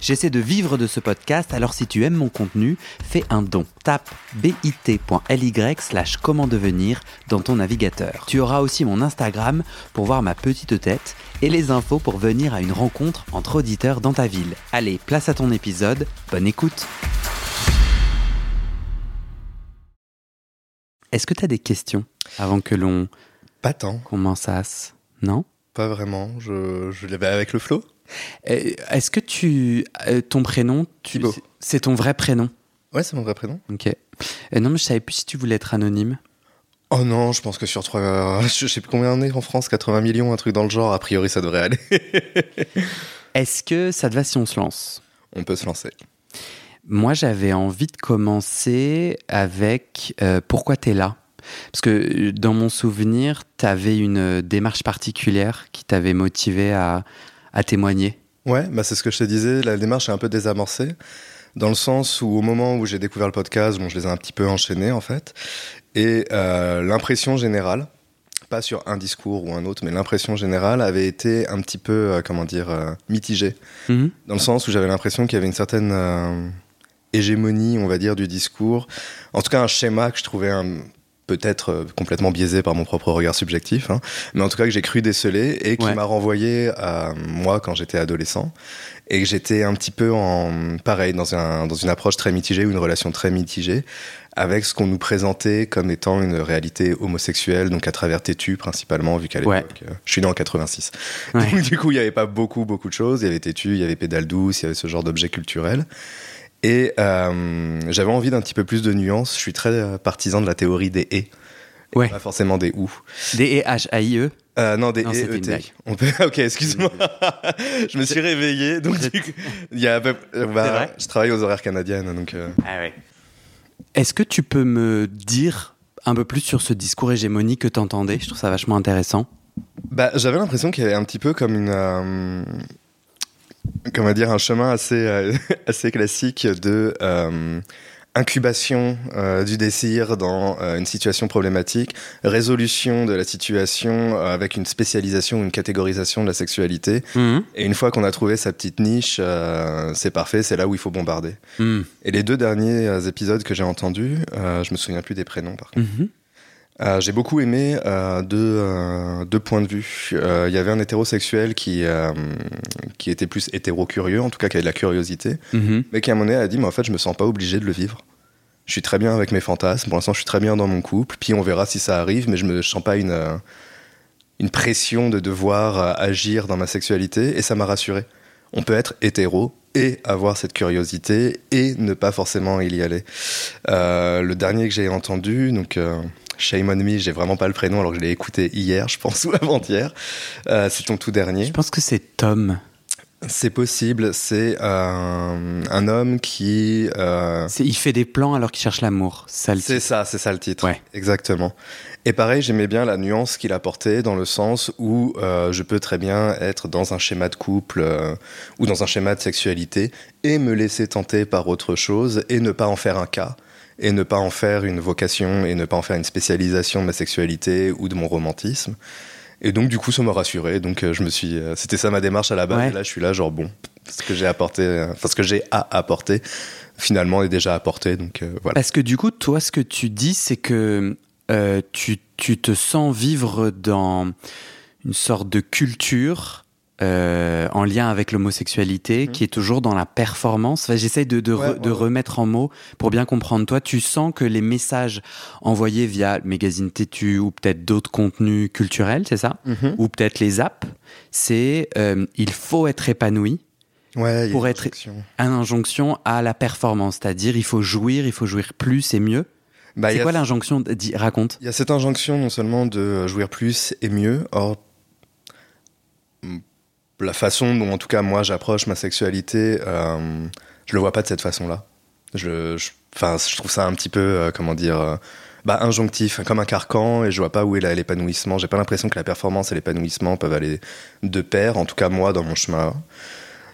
J'essaie de vivre de ce podcast, alors si tu aimes mon contenu, fais un don. Tape bit.ly slash comment devenir dans ton navigateur. Tu auras aussi mon Instagram pour voir ma petite tête et les infos pour venir à une rencontre entre auditeurs dans ta ville. Allez, place à ton épisode, bonne écoute Est-ce que tu as des questions avant que l'on Pas tant, commence Non? Pas vraiment. Je, je l'avais avec le flow. Euh, Est-ce que tu. euh, ton prénom, tu, c'est ton vrai prénom? Ouais, c'est mon vrai prénom. Ok. Euh, non, mais je savais plus si tu voulais être anonyme. Oh non, je pense que sur trois, je sais plus combien on est en France, 80 millions, un truc dans le genre. A priori, ça devrait aller. Est-ce que ça te va si on se lance? On peut se lancer. Moi, j'avais envie de commencer avec euh, pourquoi t'es là? Parce que euh, dans mon souvenir, t'avais une euh, démarche particulière qui t'avait motivé à, à témoigner. Ouais, bah c'est ce que je te disais. La démarche est un peu désamorcée. Dans le sens où, au moment où j'ai découvert le podcast, bon, je les ai un petit peu enchaînés, en fait. Et euh, l'impression générale, pas sur un discours ou un autre, mais l'impression générale avait été un petit peu, euh, comment dire, euh, mitigée. Mhm. dans le sens où j'avais l'impression qu'il y avait une certaine euh, hégémonie, on va dire, du discours. En tout cas, un schéma que je trouvais un- peut-être euh, complètement biaisé par mon propre regard subjectif, hein, mais en tout cas que j'ai cru déceler et qui Ouais. m'a renvoyé à moi quand j'étais adolescent et que j'étais un petit peu en pareil dans, un, dans une approche très mitigée ou une relation très mitigée avec ce qu'on nous présentait comme étant une réalité homosexuelle, donc à travers Tétu principalement, vu qu'à l'époque, euh, je suis né en 86. Ouais. Donc, du coup, il n'y avait pas beaucoup, beaucoup de choses. Il y avait Tétu, il y avait Pédale douce, il y avait ce genre d'objets culturels. Et euh, j'avais envie d'un petit peu plus de nuances. Je suis très euh, partisan de la théorie des et. et Ouais. Pas forcément des ou. D-E-H-A-I-E Euh, non, des Non, une ET. blague. On peut... Ok, excuse-moi. je me suis réveillé. Donc, du coup, il y a à peu- bah, C'est vrai je travaille aux horaires canadiennes. Donc, euh, Ah ouais. Est-ce que tu peux me dire un peu plus sur ce discours hégémonique que tu entendais Je trouve ça vachement intéressant. Bah, j'avais l'impression qu'il y avait un petit peu comme une. Comment dire, un chemin assez, euh, assez classique de. euh, incubation euh, du désir dans euh, une situation problématique, résolution de la situation euh, avec une spécialisation ou une catégorisation de la sexualité. Mhm. Et une fois qu'on a trouvé sa petite niche, c'est parfait, c'est là où il faut bombarder. Mhm. Et les deux derniers épisodes que j'ai entendus, je me souviens plus des prénoms par contre. Mhm. Euh, j'ai beaucoup aimé euh, deux, euh, deux points de vue. Il y avait un hétérosexuel qui, qui était plus hétéro-curieux, en tout cas qui avait de la curiosité, Mhm. mais qui à un moment donné a dit, mais en fait, je me sens pas obligé de le vivre. Je suis très bien avec mes fantasmes, pour l'instant, je suis très bien dans mon couple, puis on verra si ça arrive, mais je me je sens pas une, une pression de devoir agir dans ma sexualité, et ça m'a rassuré. On peut être hétéro et avoir cette curiosité et ne pas forcément y aller. Le dernier que j'ai entendu, donc Shame on Me, j'ai vraiment pas le prénom alors que je l'ai écouté hier, je pense, ou avant-hier. Euh, c'est ton tout dernier. Je pense que c'est Tom. C'est possible, c'est euh, un homme qui... euh, Il fait des plans alors qu'il cherche l'amour. C'est ça, c'est ça le titre. Ouais. Exactement. Et pareil, j'aimais bien la nuance qu'il apportait dans le sens où euh, je peux très bien être dans un schéma de couple ou dans un schéma de sexualité et me laisser tenter par autre chose et ne pas en faire un cas et ne pas en faire une vocation et ne pas en faire une spécialisation de ma sexualité ou de mon romantisme. Et donc du coup, ça m'a rassuré. Donc euh, je me suis, euh, c'était ça ma démarche à la base. Ouais. Et là, je suis là, genre bon, ce que j'ai apporté, euh, enfin ce que j'ai à apporter, finalement est déjà apporté. Donc voilà. Parce que du coup, toi, ce que tu dis, c'est que tu, tu te sens vivre dans une sorte de culture euh, en lien avec l'homosexualité Mhm. qui est toujours dans la performance. Enfin, J'essaye de, de, re- Ouais, ouais, de ouais. remettre en mots pour bien comprendre. Toi, tu sens que les messages envoyés via le magazine Tétu ou peut-être d'autres contenus culturels, c'est ça? Mhm. Ou peut-être les apps, c'est euh, il faut être épanoui Ouais, il y a pour une être- injonction. une injonction à la performance, c'est-à-dire il faut jouir, il faut jouir plus et mieux. Bah, il y c'est quoi l'injonction Dis- Raconte. Il y a cette injonction non seulement de jouir plus et mieux, or la façon dont en tout cas moi j'approche ma sexualité, euh, je le vois pas de cette façon-là. Je, je- je trouve ça un petit peu, euh, comment dire, euh, bah, injonctif, comme un carcan, et je vois pas où est là l'épanouissement. J'ai pas l'impression que la performance et l'épanouissement peuvent aller de pair, en tout cas moi dans mon chemin.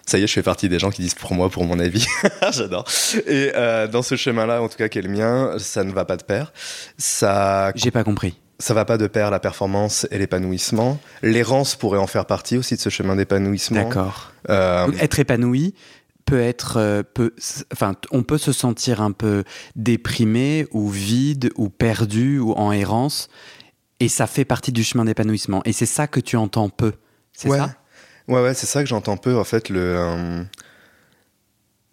Ça y est, je fais partie des gens qui disent pour moi, pour mon avis. J'adore. Et euh, dans ce chemin-là, en tout cas, qui est le mien, ça ne va pas de pair. Ça. J'ai pas compris. Ça va pas de pair la performance et l'épanouissement. L'errance pourrait en faire partie aussi de ce chemin d'épanouissement. D'accord. Euh... Être épanoui peut être, euh, peut, enfin, on peut se sentir un peu déprimé ou vide ou perdu ou en errance, et ça fait partie du chemin d'épanouissement. Et c'est ça que tu entends peu, c'est ça? Ouais, ouais, c'est ça que j'entends peu, en fait, le, euh,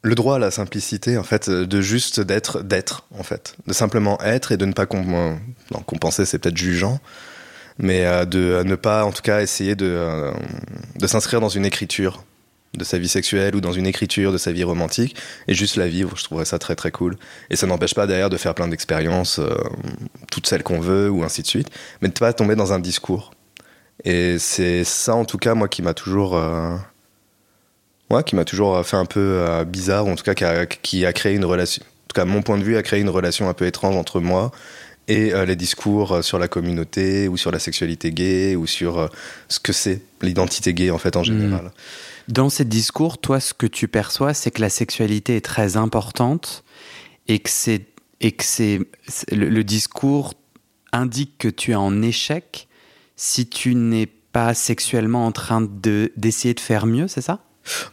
le droit à la simplicité, en fait, de juste d'être, d'être, en fait. De simplement être et de ne pas compenser, c'est peut-être jugeant, mais euh, de ne pas, en tout cas, essayer de, euh, de s'inscrire dans une écriture de sa vie sexuelle ou dans une écriture de sa vie romantique et juste la vivre. Je trouverais ça très très cool. Et ça n'empêche pas derrière de faire plein d'expériences, toutes celles qu'on veut ou ainsi de suite, mais de ne pas tomber dans un discours. Et c'est ça, en tout cas, moi, qui m'a toujours. Euh, qui m'a toujours fait un peu euh, bizarre, ou en tout cas, qui a, qui a, créé une relation. En tout cas, mon point de vue a créé une relation un peu étrange entre moi et euh, les discours sur la communauté, ou sur la sexualité gay, ou sur ce que c'est l'identité gay, en fait, en hmm. général. Dans ces discours, toi, ce que tu perçois, c'est que la sexualité est très importante et que c'est et que c'est le, le, discours indique que tu es en échec si tu n'es pas sexuellement en train de, d'essayer de faire mieux, c'est ça?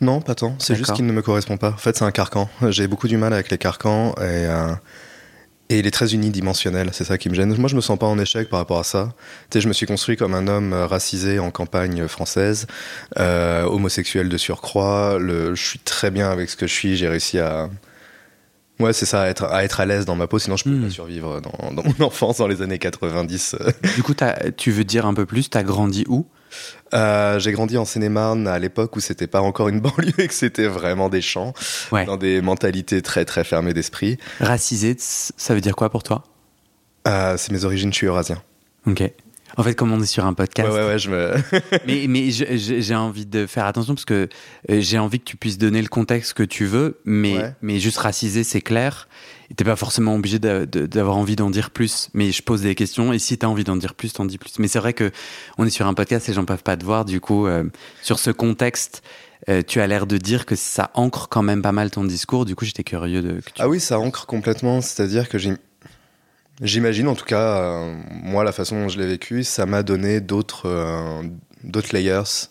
Non, pas tant. C'est juste qu'il ne me correspond pas. En fait, c'est un carcan. J'ai beaucoup du mal avec les carcans et, euh, et il est très unidimensionnel. C'est ça qui me gêne. Moi, je me sens pas en échec par rapport à ça. Tu sais, je me suis construit comme un homme racisé en campagne française, euh, homosexuel de surcroît. Le, je suis très bien avec ce que je suis. J'ai réussi à Ouais, c'est ça, à être à, être à l'aise dans ma peau, sinon je peux hmm. pas survivre dans, dans, mon enfance, dans les années 90. Du coup, tu veux dire un peu plus, t'as grandi où? Euh, J'ai grandi en Seine-et-Marne à l'époque où c'était pas encore une banlieue et que c'était vraiment des champs, dans des mentalités très très fermées d'esprit. Racisé, ça veut dire quoi pour toi? Euh, C'est mes origines, je suis eurasien. Ok. En fait, comme on est sur un podcast. Ouais, ouais, je me. mais mais j'ai envie de faire attention parce que euh, j'ai envie que tu puisses donner le contexte que tu veux, mais, mais juste raciser, c'est clair. T'es pas forcément obligé d'avoir envie d'en dire plus, mais je pose des questions et si t'as envie d'en dire plus, t'en dis plus. Mais c'est vrai que on est sur un podcast et gens peuvent pas te voir, du coup, euh, sur ce contexte. Euh, tu as l'air de dire que ça ancre quand même pas mal ton discours. Du coup, j'étais curieux de. Ah oui, ça ancre complètement. C'est-à-dire que j'ai J'imagine, en tout cas, euh, moi, la façon dont je l'ai vécu, ça m'a donné d'autres euh, d'autres layers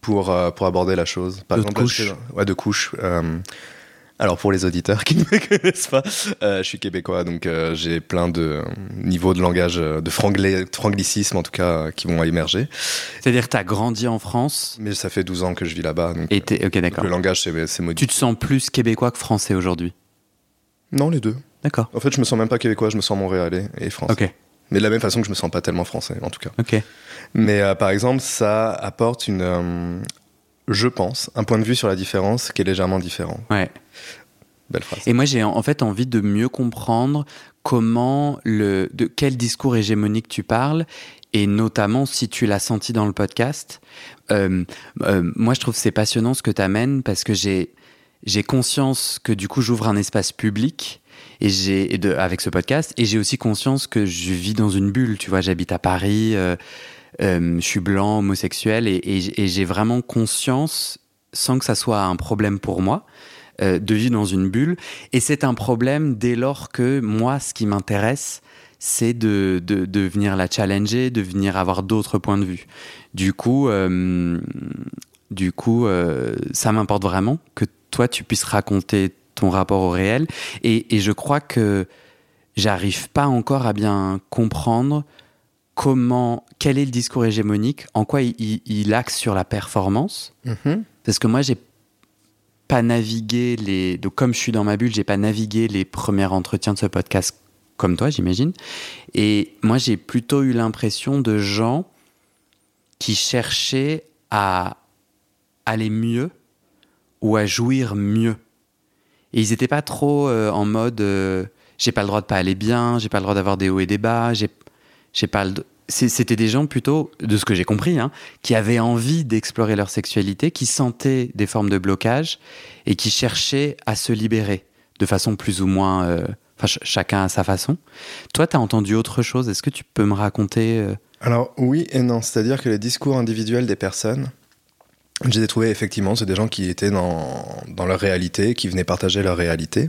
pour, euh, pour aborder la chose. Par exemple, couches. ouais, de couches. alors, pour les auditeurs qui ne me connaissent pas, je suis québécois, donc j'ai plein de niveaux de langage, de franglicisme en tout cas, qui vont émerger. C'est-à-dire que tu as grandi en France Mais ça fait 12 ans que je vis là-bas. Et ok, d'accord. Le langage, c'est modifié. Tu te sens plus québécois que français aujourd'hui? Non, les deux. D'accord. En fait, je me sens même pas québécois, je me sens montréalais et français. Ok. Mais de la même façon que je me sens pas tellement français, en tout cas. Ok. Mais euh, par exemple, ça apporte une, euh, je pense, un point de vue sur la différence qui est légèrement différent. Ouais. Belle phrase. Et moi, j'ai en fait envie de mieux comprendre comment le, de quel discours hégémonique tu parles et notamment si tu l'as senti dans le podcast. Euh, moi, je trouve c'est passionnant ce que tu amènes parce que j'ai j'ai conscience que du coup j'ouvre un espace public et j'ai avec ce podcast et j'ai aussi conscience que je vis dans une bulle tu vois. J'habite à Paris euh, euh, je suis blanc homosexuel et, j'ai vraiment conscience sans que ça soit un problème pour moi euh, de vivre dans une bulle. Et c'est un problème dès lors que moi ce qui m'intéresse c'est de, de, de, venir la challenger de venir avoir d'autres points de vue. Du coup du coup ça m'importe vraiment que toi tu puisses raconter ton rapport au réel. Et, je crois que j'arrive pas encore à bien comprendre comment, quel est le discours hégémonique, en quoi il, axe sur la performance. Mm-hmm. Parce que moi, j'ai pas navigué les. Donc, comme je suis dans ma bulle, j'ai pas navigué les premiers entretiens de ce podcast comme toi, j'imagine. Et moi, j'ai plutôt eu l'impression de gens qui cherchaient à aller mieux ou à jouir mieux. Et ils n'étaient pas trop euh, en mode euh, j'ai pas le droit de pas aller bien, j'ai pas le droit d'avoir des hauts et des bas, j'ai, pas. C'était des gens plutôt, de ce que j'ai compris, hein, qui avaient envie d'explorer leur sexualité, qui sentaient des formes de blocage et qui cherchaient à se libérer de façon plus ou moins. Euh, chacun à sa façon. Toi, tu as entendu autre chose? Est-ce que tu peux me raconter Alors, oui et non. C'est-à-dire que les discours individuels des personnes J'ai les trouvé effectivement, c'est des gens qui étaient dans, dans leur réalité, qui venaient partager leur réalité.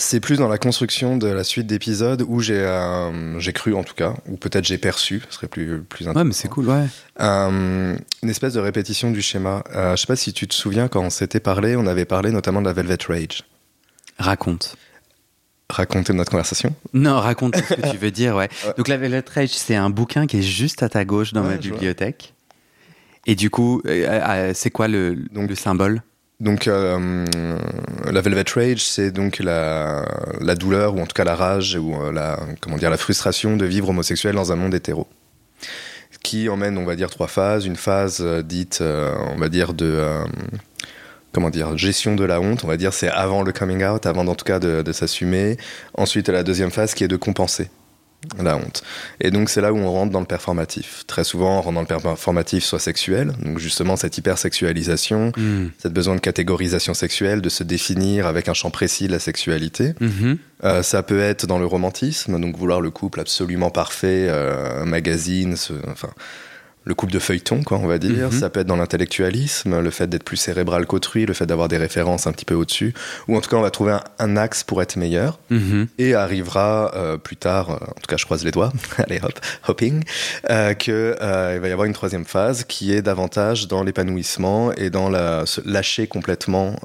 C'est plus dans la construction de la suite d'épisodes où j'ai euh, j'ai cru en tout cas, ou peut-être j'ai perçu, ce serait plus, plus Ouais, mais c'est cool, ouais. Euh, une espèce de répétition du schéma. Euh, je sais pas si tu te souviens, quand on s'était parlé, on avait parlé notamment de la Velvet Rage. Raconte. Raconter notre conversation Non, raconte ce que tu veux dire, ouais. Donc la Velvet Rage, c'est un bouquin qui est juste à ta gauche dans Ouais, ma je bibliothèque. Et du coup, euh, euh, c'est quoi le, Donc- le symbole? Donc, euh, la Velvet Rage, c'est donc la, la douleur, ou en tout cas la rage, ou euh, la, comment dire, la frustration de vivre homosexuel dans un monde hétéro. Qui emmène, on va dire, trois phases. Une phase euh, dite, euh, on va dire, de. euh, comment dire, gestion de la honte, on va dire, c'est avant le coming out, avant en tout cas de, de s'assumer. Ensuite, la deuxième phase qui est de compenser la honte. Et donc, c'est là où on rentre dans le performatif. Très souvent, on rentre dans le performatif, soit sexuel, donc justement cette hypersexualisation, Hmm. cette besoin de catégorisation sexuelle, de se définir avec un champ précis de la sexualité. Mhm. Euh, ça peut être dans le romantisme, donc vouloir le couple absolument parfait, euh, un magazine, ce- enfin le couple de feuilleton, quoi, on va dire. Mhm. Ça peut être dans l'intellectualisme, le fait d'être plus cérébral qu'autrui, le fait d'avoir des références un petit peu au-dessus, ou en tout cas on va trouver un, un axe pour être meilleur. Mhm. Et arrivera euh, plus tard, euh, en tout cas je croise les doigts, allez hop, hopping, euh, que euh, il va y avoir une troisième phase qui est davantage dans l'épanouissement et dans la, lâcher complètement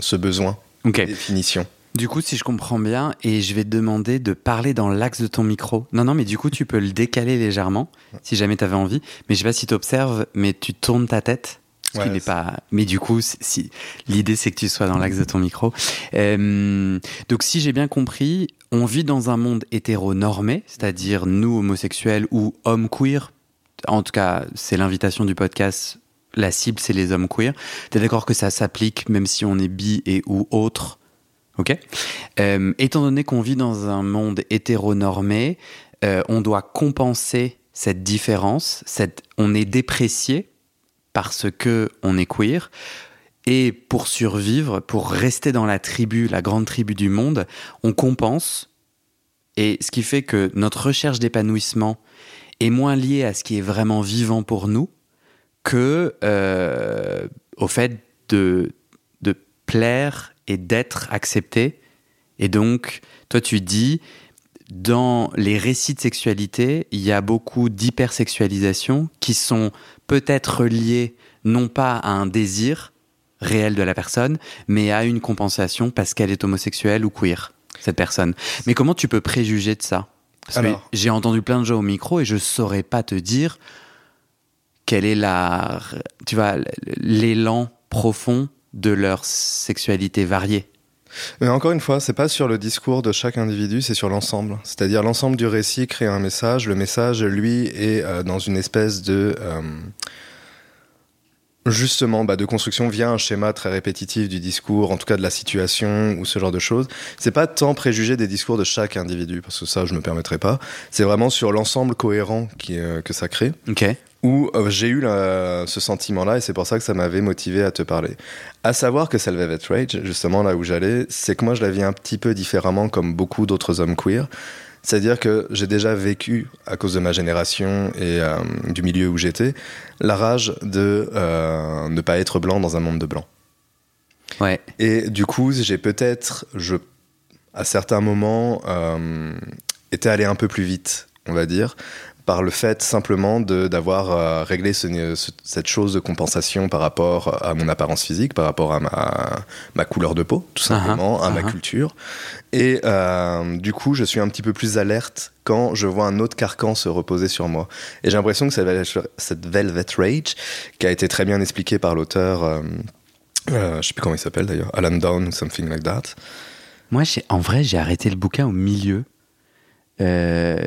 ce besoin Ok. de définition. Du coup, si je comprends bien, et je vais te demander de parler dans l'axe de ton micro. Non, non, mais du coup, tu peux le décaler légèrement, si jamais tu avais envie. Mais je sais pas si tu observes, mais tu tournes ta tête. Ce qui Ouais, pas. Mais du coup, si- si l'idée c'est que tu sois dans l'axe de ton micro. Euh, donc, si j'ai bien compris, on vit dans un monde hétéronormé, c'est-à-dire nous homosexuels ou hommes queer. En tout cas, c'est l'invitation du podcast. La cible, c'est les hommes queer. T'es d'accord que ça s'applique même si on est bi et ou autre? Ok. Euh, étant donné qu'on vit dans un monde hétéronormé, euh, on doit compenser cette différence. On est déprécié parce que on est queer. Et pour survivre, pour rester dans la tribu, la grande tribu du monde, on compense. Et ce qui fait que notre recherche d'épanouissement est moins liée à ce qui est vraiment vivant pour nous que euh, au fait de, de plaire et d'être accepté. Et donc, toi, tu dis, dans les récits de sexualité, il y a beaucoup d'hypersexualisation qui sont peut-être liées non pas à un désir réel de la personne, mais à une compensation parce qu'elle est homosexuelle ou queer, cette personne. Mais comment tu peux préjuger de ça? Parce que Alors. j'ai entendu plein de gens au micro et je saurais pas te dire quel est la, tu vois, l'élan profond de leur sexualité variée. Mais encore une fois, c'est pas sur le discours de chaque individu, c'est sur l'ensemble. C'est-à-dire l'ensemble du récit crée un message. Le message, lui, est euh, dans une espèce de euh, justement bah, de construction via un schéma très répétitif du discours, en tout cas de la situation ou ce genre de choses. C'est pas tant préjuger des discours de chaque individu, parce que ça, je me permettrai pas. C'est vraiment sur l'ensemble cohérent qui, euh, que ça crée Ok. Où euh, j'ai eu la- ce sentiment-là et c'est pour ça que ça m'avait motivé à te parler. À savoir que c'est le Velvet Rage, justement là où j'allais, c'est que moi je la vis un petit peu différemment comme beaucoup d'autres hommes queer. C'est-à-dire que j'ai déjà vécu, à cause de ma génération et euh, du milieu où j'étais, la rage de euh, ne pas être blanc dans un monde de blancs. Ouais. Et du coup, j'ai peut-être, je, à certains moments, euh, été allé un peu plus vite, on va dire, par le fait simplement d'avoir euh, réglé ce- ce- cette chose de compensation par rapport à mon apparence physique, par rapport à ma, ma couleur de peau, tout simplement, à ma uh-huh. culture. Et euh, du coup, je suis un petit peu plus alerte quand je vois un autre carcan se reposer sur moi. Et j'ai l'impression que cette Vel- cette Velvet Rage, qui a été très bien expliquée par l'auteur, euh, euh, je sais plus comment il s'appelle d'ailleurs, Alan Down ou something like that. Moi, en vrai, j'ai arrêté le bouquin au milieu. Euh,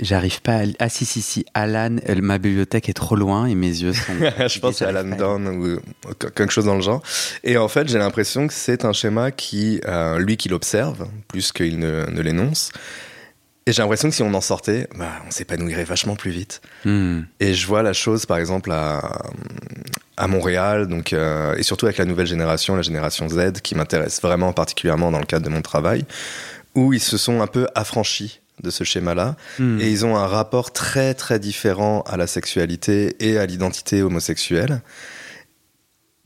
J'arrive pas à... Ah si, si, si, Alan, euh, ma bibliothèque est trop loin et mes yeux sont... je pense J'arrive Alan à- Down ou quelque chose dans le genre. Et en fait, j'ai l'impression que c'est un schéma qui, euh, lui, qui l'observe plus qu'il ne, ne l'énonce. Et j'ai l'impression que si on en sortait, bah, on s'épanouirait vachement plus vite. Hmm. Et je vois la chose, par exemple, à, à Montréal, donc, euh, et surtout avec la nouvelle génération, la génération Z, qui m'intéresse vraiment particulièrement dans le cadre de mon travail, où ils se sont un peu affranchis de ce schéma-là, Hmm. et ils ont un rapport très très différent à la sexualité et à l'identité homosexuelle.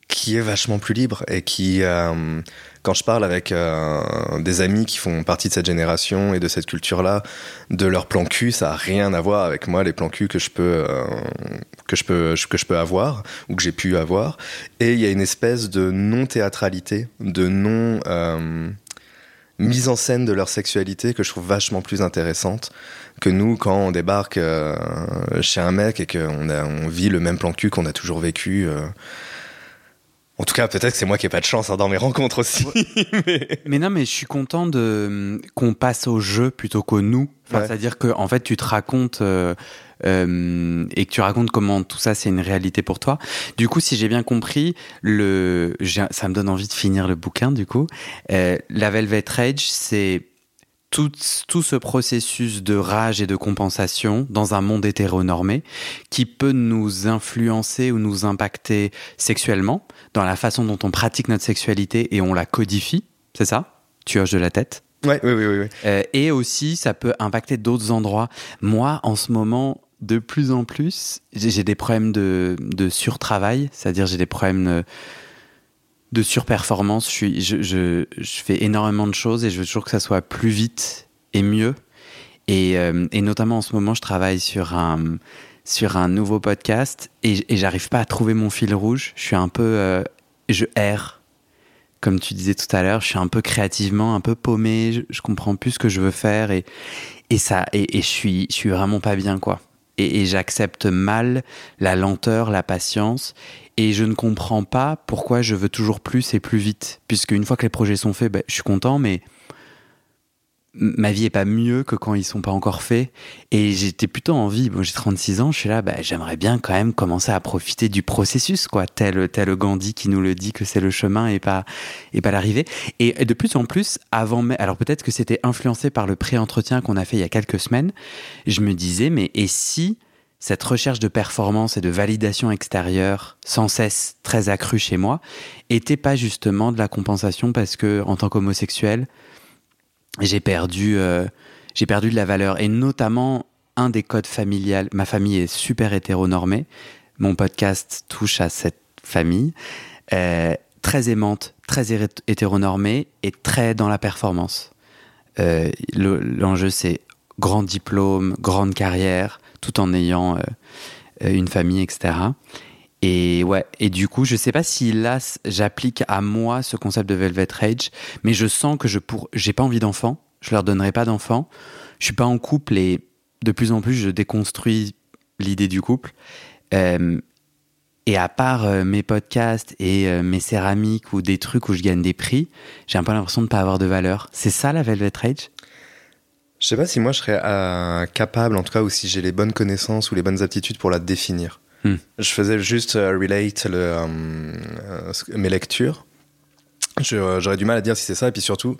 qui est vachement plus libre et qui, euh, quand je parle avec euh, des amis qui font partie de cette génération et de cette culture-là, de leur plan cul, ça a rien à voir avec moi, les plans cul que je peux, euh, que je peux, que je peux avoir ou que j'ai pu avoir. Et il y a une espèce de non-théâtralité, de non mise en scène de leur sexualité que je trouve vachement plus intéressante que nous quand on débarque chez un mec et qu'on on vit le même plan cul qu'on a toujours vécu. En tout cas, peut-être que c'est moi qui ai pas de chance hein, dans mes rencontres aussi. mais... non, mais je suis content de qu'on passe au jeu plutôt qu'au nous. C'est-à-dire que en fait, tu te racontes euh, euh, et que tu racontes comment tout ça c'est une réalité pour toi. Du coup, si j'ai bien compris, le ça me donne envie de finir le bouquin. Du coup, euh, la Velvet Rage, c'est tout, tout ce processus de rage et de compensation dans un monde hétéronormé qui peut nous influencer ou nous impacter sexuellement dans la façon dont on pratique notre sexualité et on la codifie, c'est ça? Tu hoches de la tête? Ouais, oui, oui, oui. Euh, et aussi, ça peut impacter d'autres endroits. Moi, en ce moment, de plus en plus, j'ai des problèmes de, surtravail, c'est-à-dire j'ai des problèmes... De, surperformance. Je, fais énormément de choses et je veux toujours que ça soit plus vite et mieux. Et, euh, notamment en ce moment, je travaille sur un, nouveau podcast et, j'arrive pas à trouver mon fil rouge. Je suis un peu. Euh, je erre. Comme tu disais tout à l'heure, je suis un peu créativement, un peu paumé. Je, comprends plus ce que je veux faire et, ça, et, et je, suis, je suis vraiment pas bien, quoi. Et, j'accepte mal la lenteur, la patience. Et je ne comprends pas pourquoi je veux toujours plus et plus vite. Puisque une fois que les projets sont faits, ben, je suis content, mais ma vie est pas mieux que quand ils sont pas encore faits. Et j'étais plutôt envie, bon, j'ai 36 ans, je suis là, ben, j'aimerais bien quand même commencer à profiter du processus, quoi. Tel, tel Gandhi qui nous le dit que c'est le chemin et pas, et pas l'arrivée. Et de plus en plus, avant, alors peut-être que c'était influencé par le pré-entretien qu'on a fait il y a quelques semaines, je me disais, mais et si cette recherche de performance et de validation extérieure, sans cesse très accrue chez moi, était pas justement de la compensation parce que, en tant qu'homosexuel, j'ai perdu, euh, perdu de la valeur. Et notamment, un des codes familiales, ma famille est super hétéronormée. Mon podcast touche à cette famille. Euh, très aimante, très hétéronormée et très dans la performance. Euh, L'enjeu, c'est grand diplôme, grande carrière, tout en ayant une famille, etc. Et ouais, et du coup, je sais pas si là j'applique à moi ce concept de Velvet Rage, mais je sens que je pour, j'ai pas envie d'enfants, je leur donnerai pas d'enfants. Je suis pas en couple et de plus en plus je déconstruis l'idée du couple. Euh, et à part euh, mes podcasts et euh, mes céramiques ou des trucs où je gagne des prix, j'ai un peu l'impression de pas avoir de valeur. C'est ça la Velvet Rage? Je sais pas si moi je serais capable, en tout cas, ou si j'ai les bonnes connaissances ou les bonnes aptitudes pour la définir. Hmm. Je faisais juste euh, relate le, euh, mes lectures. J'aurais du mal à dire si c'est ça, et puis surtout,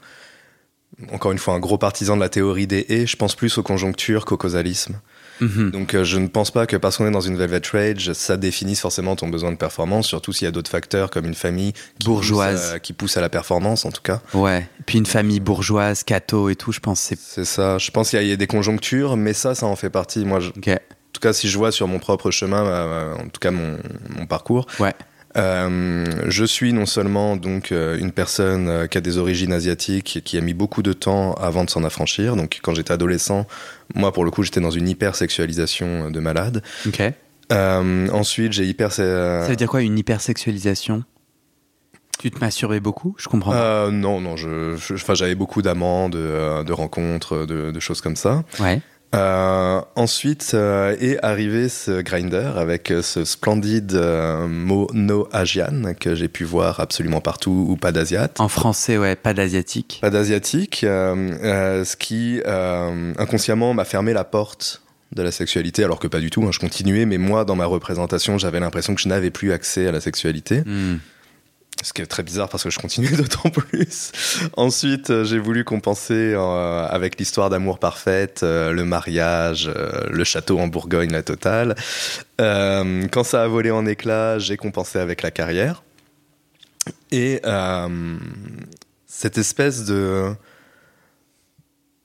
encore une fois, un gros partisan de la théorie des et, je pense plus aux conjonctures qu'au causalisme. Mhm. Donc euh, je ne pense pas que parce qu'on est dans une velvet rage, ça définisse forcément ton besoin de performance, surtout s'il y a d'autres facteurs comme une famille qui bourgeoise pousse à, qui pousse à la performance en tout cas. Ouais. Puis une famille bourgeoise, catho et tout, je pense c'est. C'est ça. Je pense qu'il y, a des conjonctures, mais ça, ça en fait partie. Moi, je... tout cas, si je vois sur mon propre chemin, euh, en tout cas mon, mon parcours, ouais. Euh, je suis non seulement donc euh, une personne euh, qui a des origines asiatiques qui a mis beaucoup de temps avant de s'en affranchir. Donc quand j'étais adolescent, moi pour le coup j'étais dans une hypersexualisation de malade. Ok. ensuite j'ai hyper. Ça veut dire quoi une hypersexualisation? Tu te masturbais beaucoup? Je comprends pas. non, non, je, j'avais beaucoup d'amants, de, de rencontres, de, de, choses comme ça. Ouais. Euh, ensuite euh, est arrivé ce grinder avec euh, ce splendide euh, mot no Asian que j'ai pu voir absolument partout ou pas d'asiate. En français, ouais, pas d'asiatique. Pas d'asiatique, euh, ce qui inconsciemment m'a fermé la porte de la sexualité, alors que pas du tout. Hein, je continuais, mais moi, dans ma représentation, j'avais l'impression que je n'avais plus accès à la sexualité. Mm. Ce qui est très bizarre parce que je continue d'autant plus. Ensuite, euh, j'ai voulu compenser euh, avec l'histoire d'amour parfaite, euh, le mariage, le château en Bourgogne, la totale. quand ça a volé en éclats, j'ai compensé avec la carrière. Et cette espèce de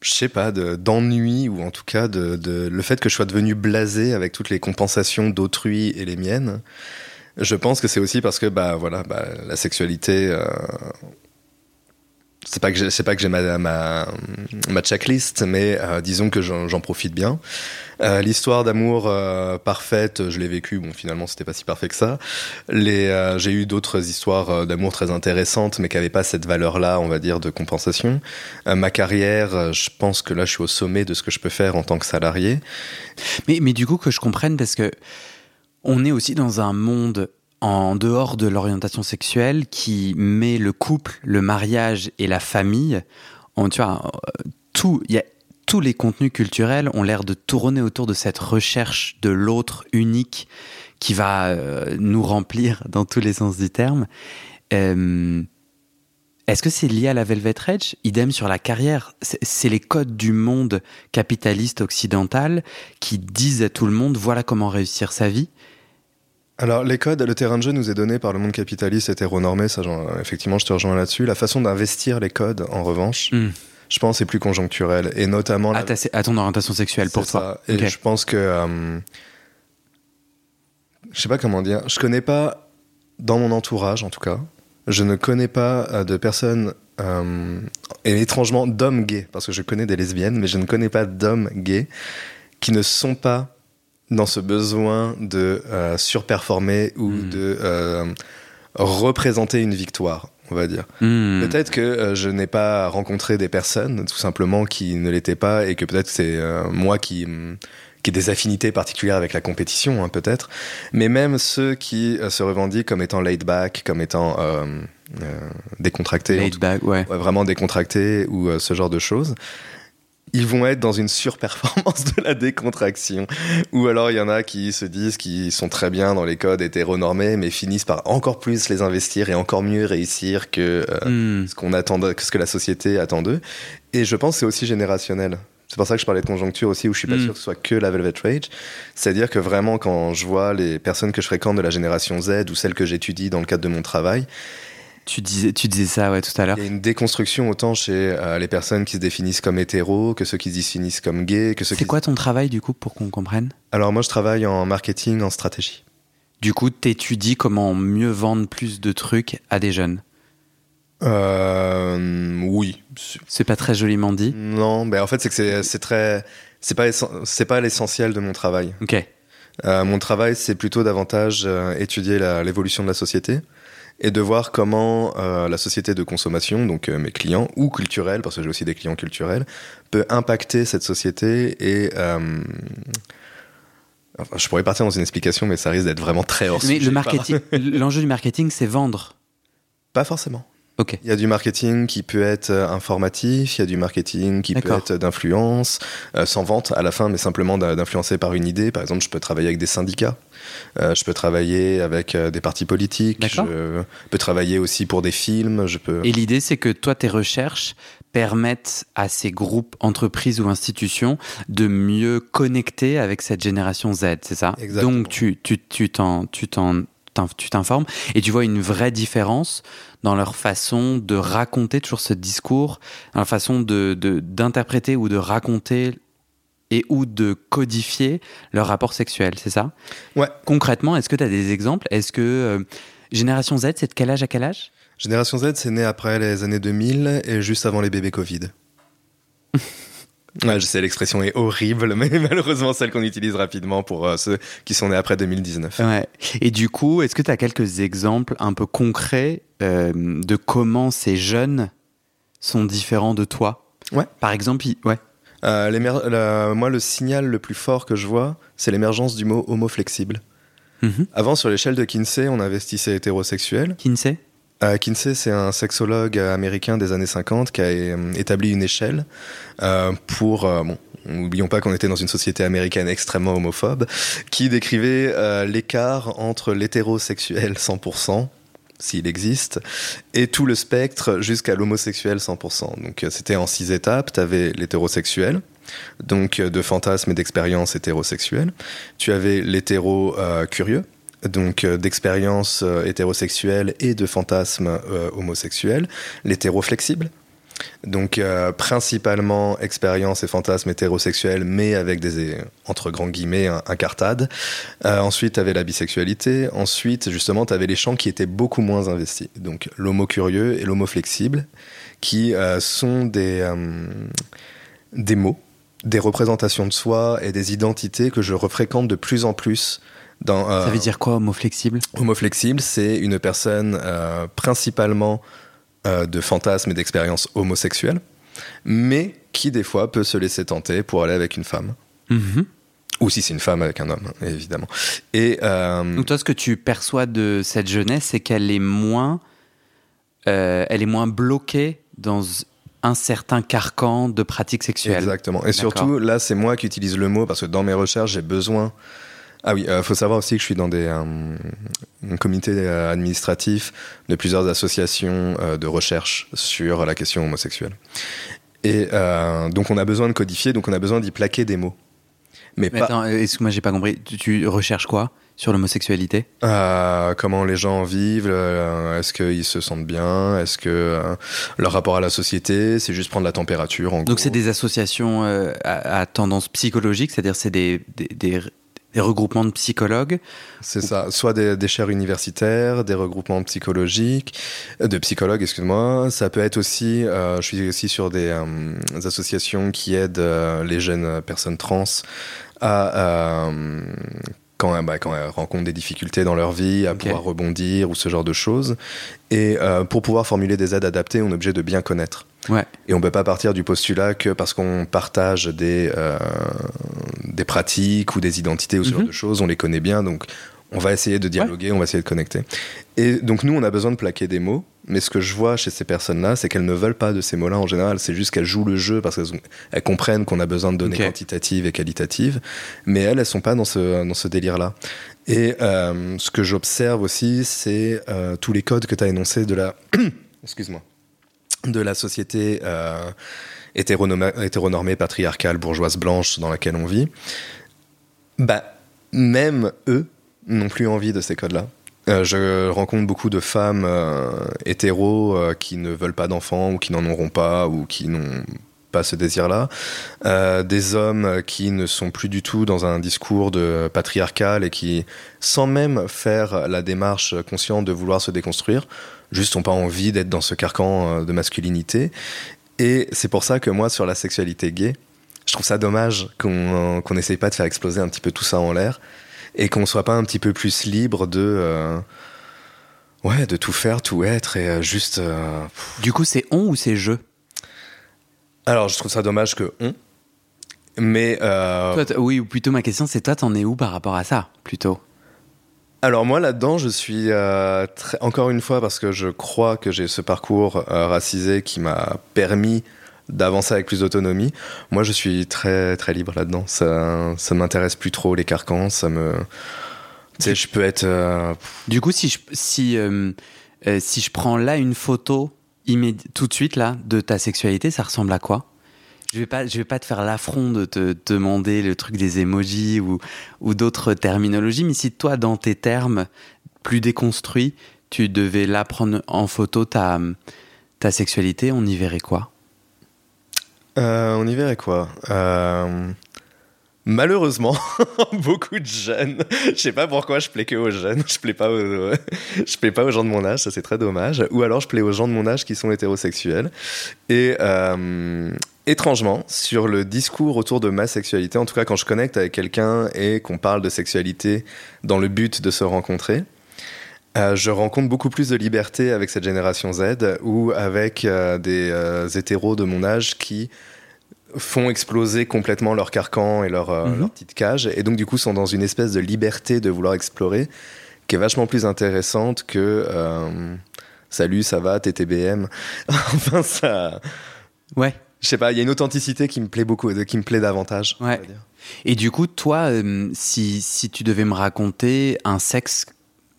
je sais pas, d'ennui, ou en tout cas de, le fait que je sois devenu blasé avec toutes les compensations d'autrui et les miennes, Je pense que c'est aussi parce que bah voilà, bah, la sexualité. Euh, c'est pas que j'ai ma, ma, ma checklist, mais euh, disons que j'en profite bien. Euh, L'histoire d'amour parfaite, je l'ai vécue. Bon, finalement, c'était pas si parfait que ça. Les, j'ai eu d'autres histoires d'amour très intéressantes, mais qui n'avaient pas cette valeur-là, on va dire, de compensation. ma carrière, je pense que là, je suis au sommet de ce que je peux faire en tant que salarié. Mais, mais du coup, que je comprenne, parce que on est aussi dans un monde en dehors de l'orientation sexuelle qui met le couple, le mariage et la famille, tu vois, tous les contenus culturels ont l'air de tourner autour de cette recherche de l'autre unique qui va euh, nous remplir dans tous les sens du terme. Euh, est-ce que c'est lié à la Velvet Edge Idem sur la carrière. C'est les codes du monde capitaliste occidental qui disent à tout le monde voilà comment réussir sa vie. Alors, les codes, le terrain de jeu nous est donné par le monde capitaliste hétéronormé, ça, effectivement, je te rejoins là-dessus. La façon d'investir les codes, en revanche, hmm. je pense, est plus conjoncturelle. Et notamment. À, à ton orientation sexuelle, pour toi. Ça. Et je pense que. Euh, je sais pas comment dire. Je connais pas, dans mon entourage en tout cas, je ne connais pas euh, de personnes. Euh, et étrangement, d'hommes gays, parce que je connais des lesbiennes, mais je ne connais pas d'hommes gays qui ne sont pas dans ce besoin de euh, surperformer ou hmm. de euh, représenter une victoire, on va dire. Hmm. Peut-être que euh, je n'ai pas rencontré des personnes, tout simplement, qui ne l'étaient pas, et que peut-être c'est moi qui qui ai des affinités particulières avec la compétition, hein, peut-être. Mais même ceux qui se revendiquent comme étant laid back, comme étant décontractés, back, ouais. vraiment décontractés ou ce genre de choses ils vont être dans une surperformance de la décontraction. Ou alors il y en a qui se disent qu'ils sont très bien dans les codes hétéronormés, mais finissent par encore plus les investir et encore mieux réussir que euh, hmm. ce qu'on attend, que ce que la société attend d'eux. Et je pense que c'est aussi générationnel. C'est pour ça que je parlais de conjoncture aussi, où je suis pas hmm. sûr que ce soit que la Velvet Rage. C'est-à-dire que vraiment, quand je vois les personnes que je fréquente de la génération Z ou celles que j'étudie dans le cadre de mon travail, tu disais, tu disais ça ouais, tout à l'heure. Il y a une déconstruction autant chez euh, les personnes qui se définissent comme hétéros que ceux qui se définissent comme gays. Que ceux C'est quoi ton travail du coup pour qu'on comprenne? Alors moi je travaille en marketing, en stratégie. Du coup, tu étudies comment mieux vendre plus de trucs à des jeunes? Euh, Oui. C'est pas très joliment dit? Non, mais en fait c'est que c'est très... C'est pas, c'est pas l'essentiel de mon travail. Ok. Euh, mon travail, c'est plutôt davantage euh, étudier l'évolution de la société et de voir comment euh, la société de consommation, donc euh, mes clients, ou culturels, parce que j'ai aussi des clients culturels, peut impacter cette société et... Euh, enfin, je pourrais partir dans une explication, mais ça risque d'être vraiment très hors Mais le marketing, l'enjeu du marketing, c'est vendre. Pas forcément. Il y a du marketing qui peut être informatif, il y a du marketing qui peut être d'influence, sans vente à la fin, mais simplement d'influencer par une idée. Par exemple, je peux travailler avec des syndicats. Euh, je peux travailler avec euh, des partis politiques. Je peux travailler aussi pour des films. Je peux... Et l'idée, c'est que toi, tes recherches permettent à ces groupes, entreprises ou institutions de mieux connecter avec cette génération Z, c'est ça? Exactement. Donc, t'en, tu t'informes et tu vois une vraie différence dans leur façon de raconter toujours ce discours, dans leur façon de, d'interpréter ou de raconter et ou de codifier leur rapport sexuel, c'est ça? Ouais. Concrètement, est-ce que tu as des exemples? Est-ce que euh, Génération Z, c'est de quel âge à quel âge? Génération Z, c'est né après les années 2000 et juste avant les bébés Covid. Ouais, je sais, l'expression est horrible, mais malheureusement celle qu'on utilise rapidement pour euh, ceux qui sont nés après 2019. Ouais. Et du coup, est-ce que tu as quelques exemples un peu concrets euh, de comment ces jeunes sont différents de toi? Ouais. Par exemple, ouais. Euh, moi, le signal le plus fort que je vois, c'est l'émergence du mot homo flexible. Mhm. Avant, sur l'échelle de Kinsey, on investissait hétérosexuel. Kinsey? Euh, Kinsey, c'est un sexologue américain des années 50 qui a euh, établi une échelle pour... bon, N'oublions pas qu'on était dans une société américaine extrêmement homophobe, qui décrivait l'écart entre l'hétérosexuel 100% s'il existe, et tout le spectre jusqu'à l'homosexuel 100%. Donc euh, c'était en six étapes. Tu avais l'hétérosexuel, donc euh, de fantasmes et d'expériences hétérosexuelles. Tu avais l'hétéro euh, curieux, donc d'expériences hétérosexuelles et de fantasmes homosexuels. L'hétéro flexible. Donc euh, principalement expérience et fantasmes hétérosexuels, mais avec des entre grands guillemets incartades. Euh, ensuite, tu avais la bisexualité. Ensuite, justement, avais les champs qui étaient beaucoup moins investis. Donc l'homo curieux et l'homo flexible, qui euh, sont des euh, des mots, des représentations de soi et des identités que je refréquente de plus en plus. Dans, Ça veut dire quoi, homo flexible? Homo flexible, c'est une personne principalement euh, de fantasmes et d'expériences homosexuelles, mais qui des fois peut se laisser tenter pour aller avec une femme. Mhm. Ou si c'est une femme avec un homme, évidemment. Et, euh, Donc toi, ce que tu perçois de cette jeunesse, c'est qu'elle est moins, euh, elle est moins bloquée dans un certain carcan de pratiques sexuelles. Exactement. Et surtout, là, c'est moi qui utilise le mot parce que dans mes recherches, j'ai besoin ah oui, il euh, faut savoir aussi que je suis dans des, euh, un comité euh, administratif de plusieurs associations de recherche sur la question homosexuelle. Et donc on a besoin de codifier, donc on a besoin d'y plaquer des mots. Mais, pas... attends, est-ce que moi j'ai pas compris tu, recherches quoi sur l'homosexualité? Comment les gens vivent Est-ce qu'ils se sentent bien Est-ce que leur rapport à la société, c'est juste prendre la température en Donc c'est des associations à, tendance psychologique, c'est-à-dire c'est des, des des regroupements de psychologues C'est ça, soit des, chaires universitaires, des regroupements psychologiques, euh, de psychologues, excuse-moi. Ça peut être aussi, euh, je suis aussi sur des, euh, associations qui aident les jeunes personnes trans à quand, bah, quand elles rencontrent des difficultés dans leur vie, à pouvoir rebondir ou ce genre de choses. Et pour pouvoir formuler des aides adaptées, on est obligé de bien connaître. Et on ne peut pas partir du postulat que parce qu'on partage des, euh, des pratiques ou des identités ou ce genre mhm. de choses, on les connaît bien, donc on va essayer de dialoguer, on va essayer de connecter. Et donc nous, on a besoin de plaquer des mots, mais ce que je vois chez ces personnes-là, c'est qu'elles ne veulent pas de ces mots-là en général, c'est juste qu'elles jouent le jeu parce qu'elles comprennent qu'on a besoin de données quantitatives et qualitatives, mais elles, elles sont pas dans ce, dans ce délire-là. Et euh, ce que j'observe aussi, c'est euh, tous les codes que tu as énoncés de la... Excuse-moi de la société euh, hétéronormée, patriarcale, bourgeoise, blanche dans laquelle on vit, bah, même eux n'ont plus envie de ces codes-là. Euh, je rencontre beaucoup de femmes euh, hétéros qui ne veulent pas d'enfants ou qui n'en auront pas ou qui n'ont pas ce désir-là. des hommes qui ne sont plus du tout dans un discours de patriarcal et qui, sans même faire la démarche consciente de vouloir se déconstruire, juste n'ont pas envie d'être dans ce carcan euh, de masculinité. Et c'est pour ça que moi, sur la sexualité gay, je trouve ça dommage qu'on euh, n'essaye pas de faire exploser un petit peu tout ça en l'air et qu'on soit pas un petit peu plus libre de euh, ouais de tout faire, tout être et juste. Du coup, c'est on ou c'est je? Alors, je trouve ça dommage que on. Mais oui, ou plutôt ma question, c'est toi, t'en es où par rapport à ça, plutôt? Alors moi là-dedans, je suis euh, très, encore une fois parce que je crois que j'ai ce parcours euh, racisé qui m'a permis d'avancer avec plus d'autonomie. Moi, je suis très très libre là-dedans. Ça, ça m'intéresse plus trop les carcans. Ça me, tu sais, je peux être. Euh, du coup, si je si si je prends là une photo tout de suite là de ta sexualité, ça ressemble à quoi? Je vais pas, je vais pas te faire l'affront de te demander le truc des emojis ou, ou d'autres terminologies, mais si toi, dans tes termes plus déconstruits, tu devais là prendre en photo ta, ta sexualité, on y verrait quoi? Euh, On y verrait quoi? Euh, Malheureusement, beaucoup de jeunes. Je sais pas pourquoi je plais que aux jeunes. Je plais pas aux, plais pas aux gens de mon âge. Ça c'est très dommage. Ou alors je plais aux gens de mon âge qui sont hétérosexuels. Et euh, étrangement, sur le discours autour de ma sexualité, en tout cas quand je connecte avec quelqu'un et qu'on parle de sexualité dans le but de se rencontrer, euh, je rencontre beaucoup plus de liberté avec cette génération Z ou avec euh, des euh, hétéros de mon âge qui font exploser complètement leur carcan et leur, mhm. leur, petite cage et donc du coup sont dans une espèce de liberté de vouloir explorer qui est vachement plus intéressante que salut ça va TTBM enfin ça ouais je sais pas, il y a une authenticité qui me plaît beaucoup, qui me plaît davantage. Ouais. Et du coup, toi, euh, si, si tu devais me raconter un sexe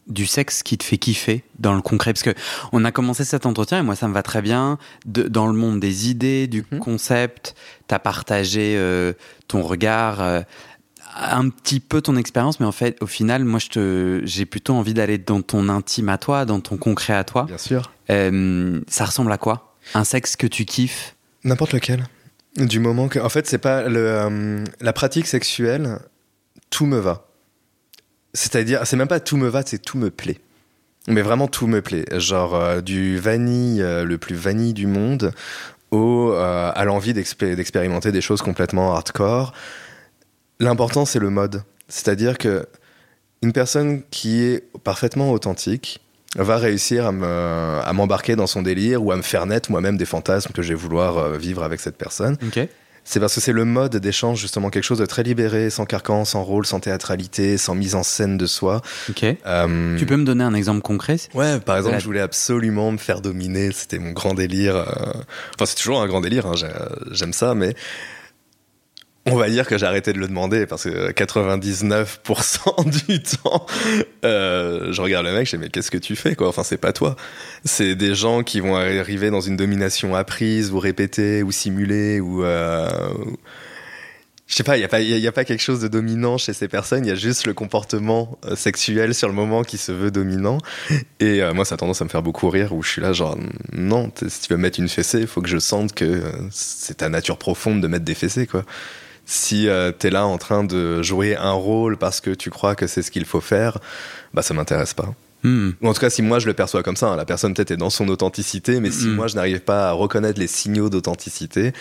du sexe qui te fait kiffer dans le concret parce que on a commencé cet entretien et moi ça me va très bien de, dans le monde des idées du mhm. concept tu as partagé euh, ton regard euh, un petit peu ton expérience mais en fait au final moi je te j'ai plutôt envie d'aller dans ton intime à toi dans ton concret à toi bien sûr ça ressemble à quoi? Un sexe que tu kiffes? N'importe lequel. Du moment que. En fait, c'est pas. Le, euh, la pratique sexuelle, tout me va. C'est-à-dire, c'est même pas tout me va, c'est tout me plaît. Mais vraiment, tout me plaît. Genre, euh, du vanille, euh, le plus vanille du monde, au, à l'envie d'expérimenter des choses complètement hardcore. L'important, c'est le mode. C'est-à-dire que une personne qui est parfaitement authentique, va réussir à m'embarquer dans son délire ou à me faire naître moi-même des fantasmes que je vais vouloir euh, vivre avec cette personne. C'est parce que c'est le mode d'échange, justement, quelque chose de très libéré, sans carcan, sans rôle, sans théâtralité, sans mise en scène de soi. Euh, tu peux me donner un exemple concret Ouais, par exemple, je voulais absolument me faire dominer, c'était mon grand délire. Euh, enfin, c'est toujours un grand délire, hein, j'aime ça, mais on va dire que j'ai arrêté de le demander parce que 99% du temps, euh, je regarde le mec, je dis mais qu'est-ce que tu fais quoi? Enfin c'est pas toi. C'est des gens qui vont arriver dans une domination apprise ou répétée ou simulée ou euh, je sais pas, il y a pas y, a pas quelque chose de dominant chez ces personnes, il y a juste le comportement euh, sexuel sur le moment qui se veut dominant. Et moi ça a tendance à me faire beaucoup rire où je suis là genre non, si tu veux mettre une fessée, il faut que je sente que c'est ta nature profonde de mettre des fessées quoi si euh, tu es là en train de jouer un rôle parce que tu crois que c'est ce qu'il faut faire, bah ça m'intéresse pas. Hmm. Ou en tout cas, si moi je le perçois comme ça, hein, la personne peut-être est dans son authenticité, mais si hmm. moi je n'arrive pas à reconnaître les signaux d'authenticité,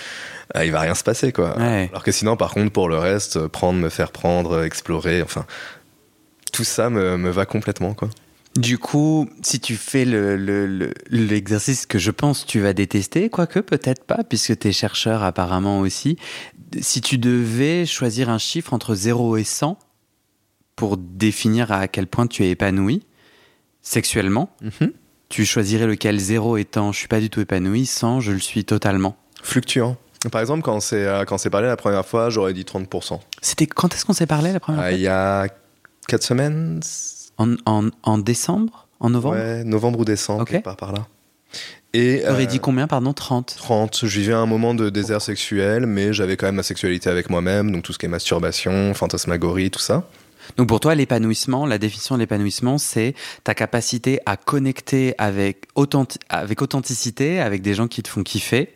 euh, il va rien se passer quoi. Alors que sinon, par contre, pour le reste, prendre, me faire prendre, explorer, enfin, tout ça me, me va complètement quoi. Du coup, si tu fais l'exercice le, que je pense tu vas détester, quoique peut-être pas, puisque tu es chercheur apparemment aussi, si tu devais choisir un chiffre entre 0 et 100 pour définir à quel point tu es épanoui sexuellement, mhm. tu choisirais lequel? 0 étant je suis pas du tout épanoui, 100 je le suis totalement Fluctuant. Par exemple, quand on s'est euh, parlé la première fois, j'aurais dit 30%. C'était quand est-ce qu'on s'est parlé la première euh, fois? Il y a 4 semaines. En, décembre? En novembre? Ouais, novembre ou décembre, par, par là. Et, tu aurais dit euh, combien, pardon? 30 30. Je vivais un moment de désert sexuel, mais j'avais quand même ma sexualité avec moi-même, donc tout ce qui est masturbation, fantasmagorie, tout ça. Donc pour toi, l'épanouissement, la définition de l'épanouissement, c'est ta capacité à connecter avec, avec authenticité, avec des gens qui te font kiffer.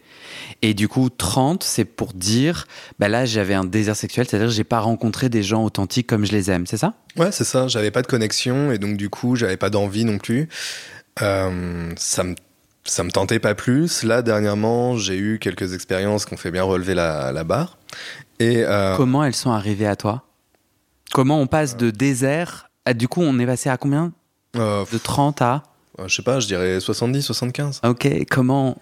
Et du coup, 30, c'est pour dire, bah là, j'avais un désert sexuel, c'est-à-dire j'ai pas rencontré des gens authentiques comme je les aime, c'est ça? Ouais, c'est ça. J'avais pas de connexion et donc du coup, j'avais pas d'envie non plus. Euh, ça me ça me tentait pas plus. Là, dernièrement, j'ai eu quelques expériences qui ont fait bien relever la, barre. Et euh, Comment elles sont arrivées à toi? Comment on passe de désert à, Du coup, on est passé à combien? Euh, De 30 à Je sais pas, je dirais 70, 75. Ok, comment,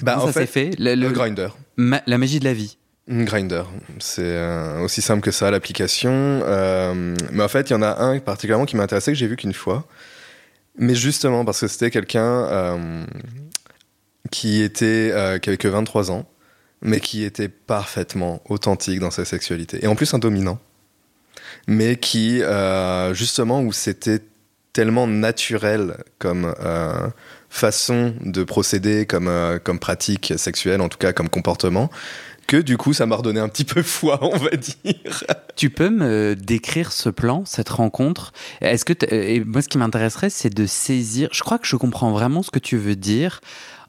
bah, ça s'est fait, le, grinder. la magie de la vie. Grinder, c'est euh, aussi simple que ça l'application. mais en fait, il y en a un particulièrement qui m'a intéressé que j'ai vu qu'une fois. Mais justement, parce que c'était quelqu'un euh, qui était euh, qui avait que 23 ans, mais qui était parfaitement authentique dans sa sexualité. Et en plus un dominant. Mais qui, euh, justement, où c'était tellement naturel comme façon de procéder, comme, comme pratique sexuelle, en tout cas comme comportement, que du coup, ça m'a redonné un petit peu foi, on va dire. Tu peux me décrire ce plan, cette rencontre? Est-ce que et moi, ce qui m'intéresserait, c'est de saisir. Je crois que je comprends vraiment ce que tu veux dire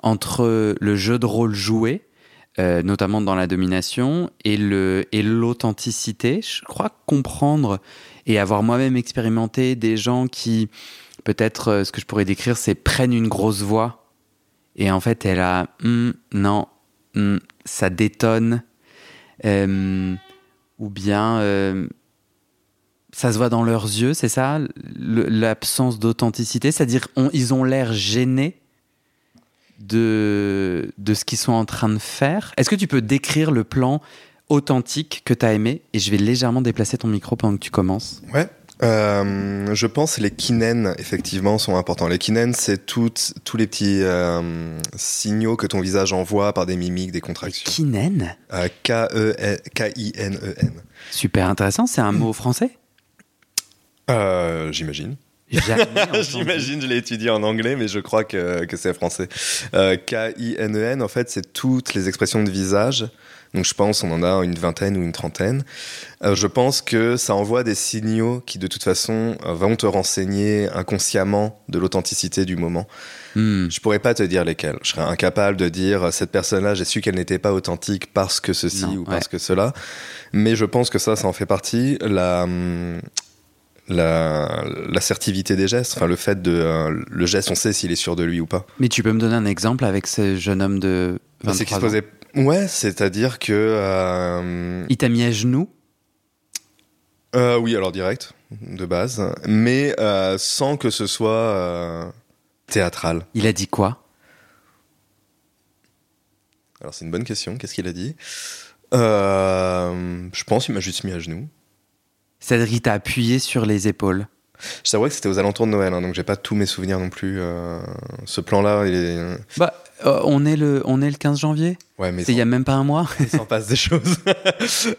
entre le jeu de rôle joué, euh, notamment dans la domination, et le et l'authenticité. Je crois comprendre et avoir moi-même expérimenté des gens qui, peut-être, euh, ce que je pourrais décrire, c'est prennent une grosse voix et en fait, elle a hum, non, hum, ça détonne, euh, ou bien euh, ça se voit dans leurs yeux, c'est ça, l'absence d'authenticité, c'est-à-dire ils ont l'air gênés de, de ce qu'ils sont en train de faire. Est-ce que tu peux décrire le plan authentique que tu as aimé? Et je vais légèrement déplacer ton micro pendant que tu commences. Ouais. Euh, je pense les kinen, effectivement, sont importants. Les kinen, c'est tous les petits euh, signaux que ton visage envoie par des mimiques, des contractions. Kinen? Euh, K-I-N-E-N. Super intéressant, c'est un mot français? J'imagine. jamais entendu. J'imagine, je l'ai étudié en anglais, mais je crois que, que c'est français. Euh, K-I-N-E-N, en fait, c'est toutes les expressions de visage. Donc je pense on en a une vingtaine ou une trentaine. Euh, je pense que ça envoie des signaux qui de toute façon euh, vont te renseigner inconsciemment de l'authenticité du moment. Hmm. Je pourrais pas te dire lesquels. Je serais incapable de dire cette personne-là, j'ai su qu'elle n'était pas authentique parce que ceci Non, ou parce que cela. Mais je pense que ça, ça en fait partie. La, hum, la, l'assertivité des gestes, enfin le fait de euh, le geste, on sait s'il est sûr de lui ou pas. Mais tu peux me donner un exemple avec ce jeune homme de 23 Bah, C'est qu'il se ans posait. Ouais, c'est-à-dire que. euh, Il t'a mis à genoux? Euh, oui, alors direct, de base, mais sans que ce soit théâtral. Il a dit quoi? Alors c'est une bonne question. Qu'est-ce qu'il a dit? Je pense qu'il m'a juste mis à genoux. C'est-à-dire qu'il t'a appuyé sur les épaules. Je t'avoue que c'était aux alentours de Noël, hein, donc j'ai pas tous mes souvenirs non plus. euh, ce plan-là, il est. Bah, euh, on, est le, on est le 15 janvier Ouais, mais C'est il y a même pas un mois il s'en passe des choses.